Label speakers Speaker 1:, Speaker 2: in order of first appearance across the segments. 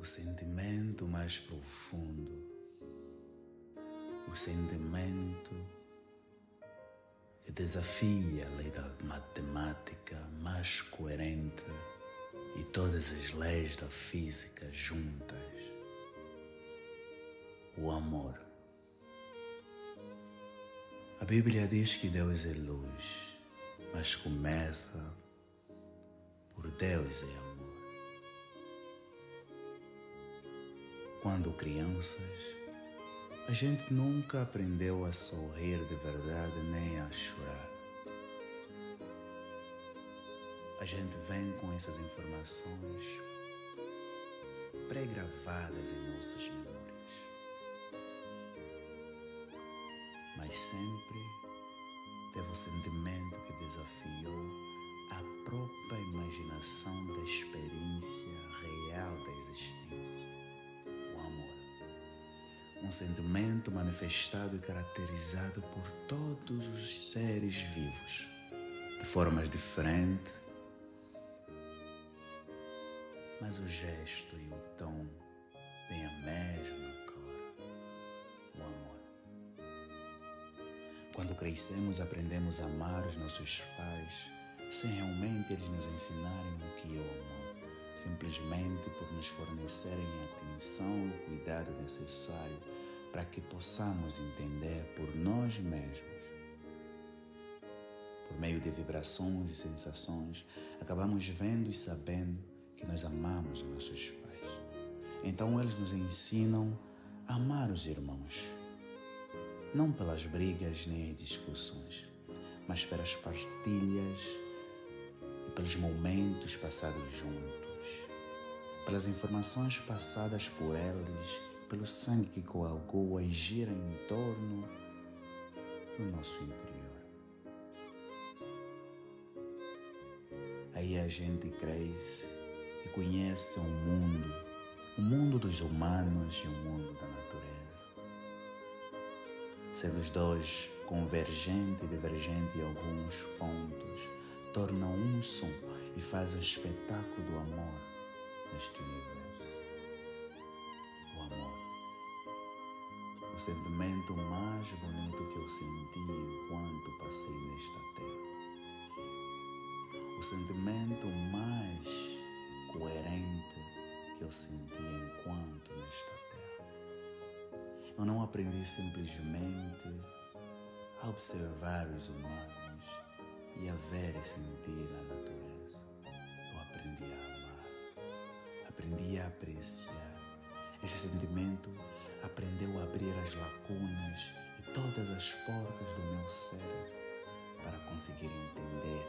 Speaker 1: o sentimento mais profundo, o sentimento que desafia a lei da matemática mais coerente e todas as leis da física juntas. O amor. A Bíblia diz que Deus é luz, mas começa por Deus é amor. Quando crianças, a gente nunca aprendeu a sorrir de verdade nem a chorar. A gente vem com essas informações pré-gravadas em nossas memórias. Mas sempre teve o sentimento que desafiou a própria imaginação um sentimento manifestado e caracterizado por todos os seres vivos, de formas diferentes, mas o gesto e o tom têm a mesma cor, o amor. Quando crescemos, aprendemos a amar os nossos pais sem realmente eles nos ensinarem o que é o amor simplesmente por nos fornecerem a atenção e o cuidado necessário para que possamos entender por nós mesmos. Por meio de vibrações e sensações, acabamos vendo e sabendo que nós amamos os nossos pais. Então eles nos ensinam a amar os irmãos, não pelas brigas nem discussões, mas pelas partilhas e pelos momentos passados juntos, pelas informações passadas por eles pelo sangue que coagula e gira em torno do nosso interior. Aí a gente cresce e conhece um mundo, o mundo dos humanos e o mundo da natureza. Sendo os dois convergente e divergente em alguns pontos, tornam um som e fazem espetáculo do amor neste universo. Sentimento mais bonito que eu senti enquanto passei nesta terra. O sentimento mais coerente que eu senti enquanto nesta terra. Eu não aprendi simplesmente a observar os humanos e a ver e sentir a natureza. Eu aprendi a amar, aprendi a apreciar esse sentimento aprendeu a abrir as lacunas e todas as portas do meu cérebro para conseguir entender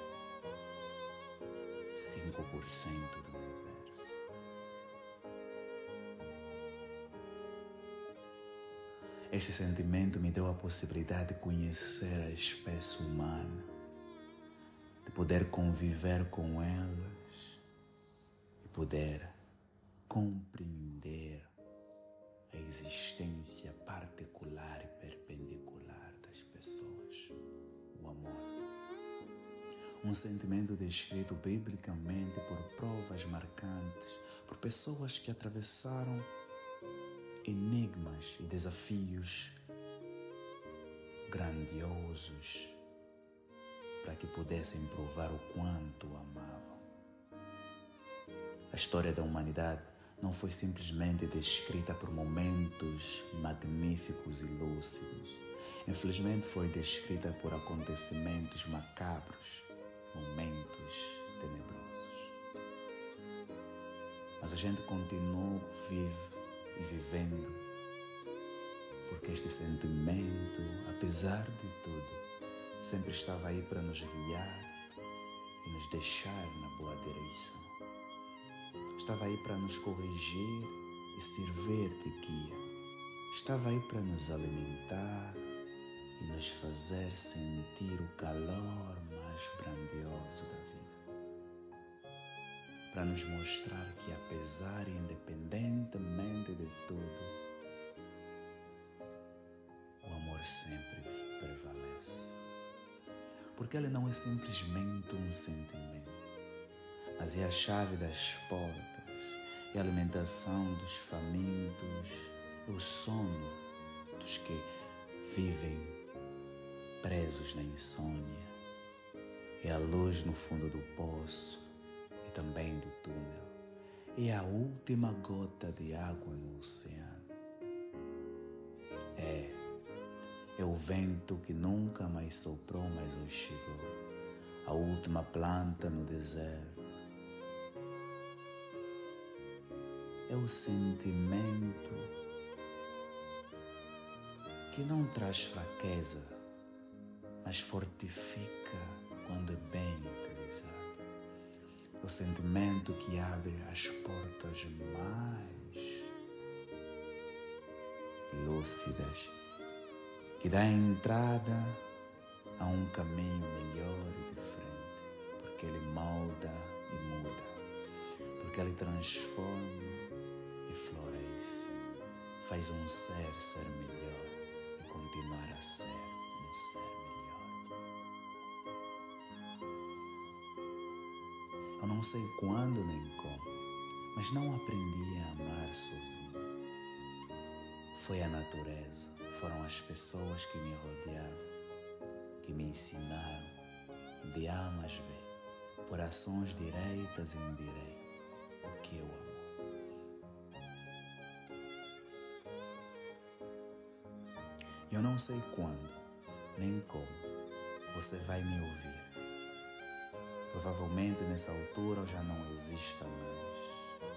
Speaker 1: 5% do universo. Este sentimento me deu a possibilidade de conhecer a espécie humana, de poder conviver com elas e poder compreender existência particular e perpendicular das pessoas, o amor. Um sentimento descrito biblicamente por provas marcantes, por pessoas que atravessaram enigmas e desafios grandiosos para que pudessem provar o quanto amavam. A história da humanidade não foi simplesmente descrita por momentos magníficos e lúcidos. Infelizmente, foi descrita por acontecimentos macabros, momentos tenebrosos. Mas a gente continuou vivo e vivendo, porque este sentimento, apesar de tudo, sempre estava aí para nos guiar e nos deixar na boa direção estava aí para nos corrigir e servir de guia. Estava aí para nos alimentar e nos fazer sentir o calor mais grandioso da vida. Para nos mostrar que, apesar e independentemente de tudo, o amor sempre prevalece. Porque ele não é simplesmente um sentimento mas é a chave das portas é a alimentação dos famintos, o sono dos que vivem presos na insônia, é a luz no fundo do poço e também do túnel, é a última gota de água no oceano. É, é o vento que nunca mais soprou, mas hoje chegou, a última planta no deserto é o sentimento que não traz fraqueza, mas fortifica quando é bem utilizado. É o sentimento que abre as portas mais lúcidas, que dá entrada a um caminho melhor e diferente, porque ele molda e muda, porque ele transforma e floresce. Faz um ser ser melhor e continuar a ser um ser melhor. Eu não sei quando nem como, mas não aprendi a amar sozinho. Foi a natureza, foram as pessoas que me rodeavam, que me ensinaram de A mais B, por ações direitas e indireitas, o que eu amo. Eu não sei quando, nem como você vai me ouvir. Provavelmente nessa altura eu já não exista mais.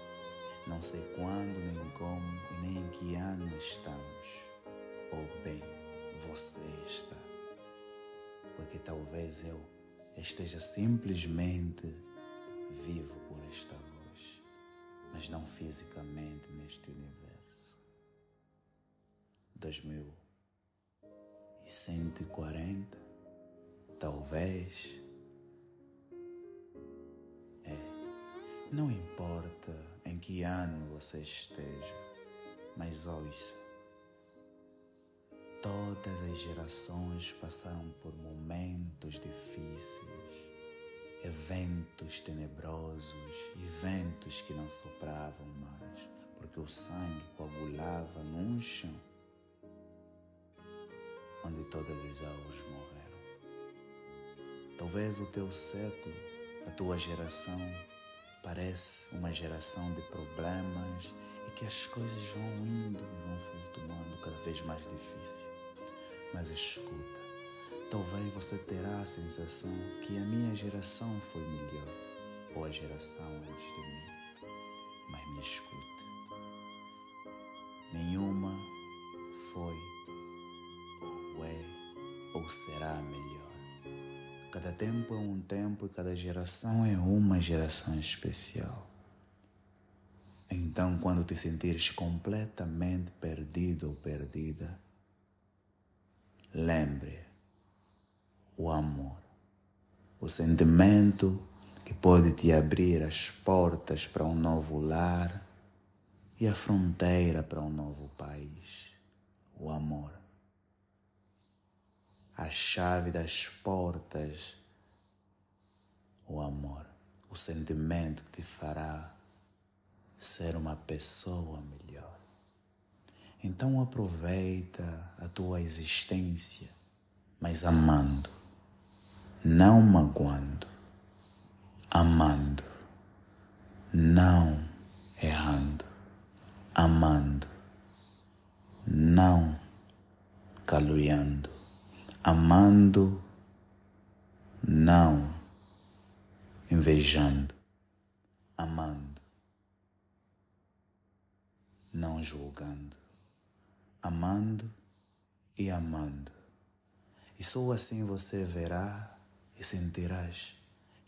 Speaker 1: Não sei quando, nem como e nem em que ano estamos. Ou bem, você está. Porque talvez eu esteja simplesmente vivo por esta voz, mas não fisicamente neste universo. 2000 e 140, talvez. É, não importa em que ano você esteja, mas ouça. Todas as gerações passaram por momentos difíceis, eventos tenebrosos e ventos que não sopravam mais, porque o sangue coagulava num chão onde todas as almas morreram. Talvez o teu século, a tua geração, parece uma geração de problemas e que as coisas vão indo e vão flutuando cada vez mais difícil. Mas escuta, talvez você terá a sensação que a minha geração foi melhor ou a geração antes de mim. Mas me escute. Ou será melhor. Cada tempo é um tempo e cada geração é uma geração especial. Então, quando te sentires completamente perdido ou perdida, lembre o amor, o sentimento que pode te abrir as portas para um novo lar e a fronteira para um novo país. O amor a chave das portas, o amor, o sentimento que te fará ser uma pessoa melhor. Então aproveita a tua existência, mas amando, não magoando, amando, não errando, amando, não caluniando amando, não invejando, amando, não julgando, amando e amando. E só assim você verá e sentirás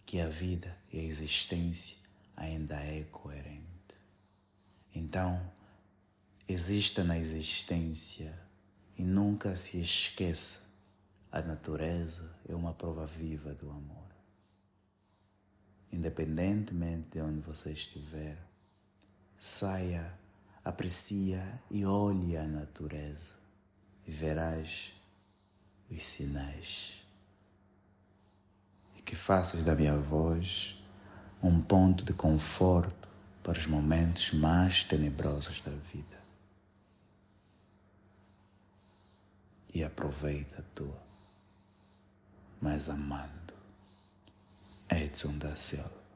Speaker 1: que a vida e a existência ainda é coerente. Então, exista na existência e nunca se esqueça a natureza é uma prova viva do amor. Independentemente de onde você estiver, saia, aprecia e olhe a natureza e verás os sinais. E que faças da minha voz um ponto de conforto para os momentos mais tenebrosos da vida. E aproveita a tua, mais amando Edson da Silva.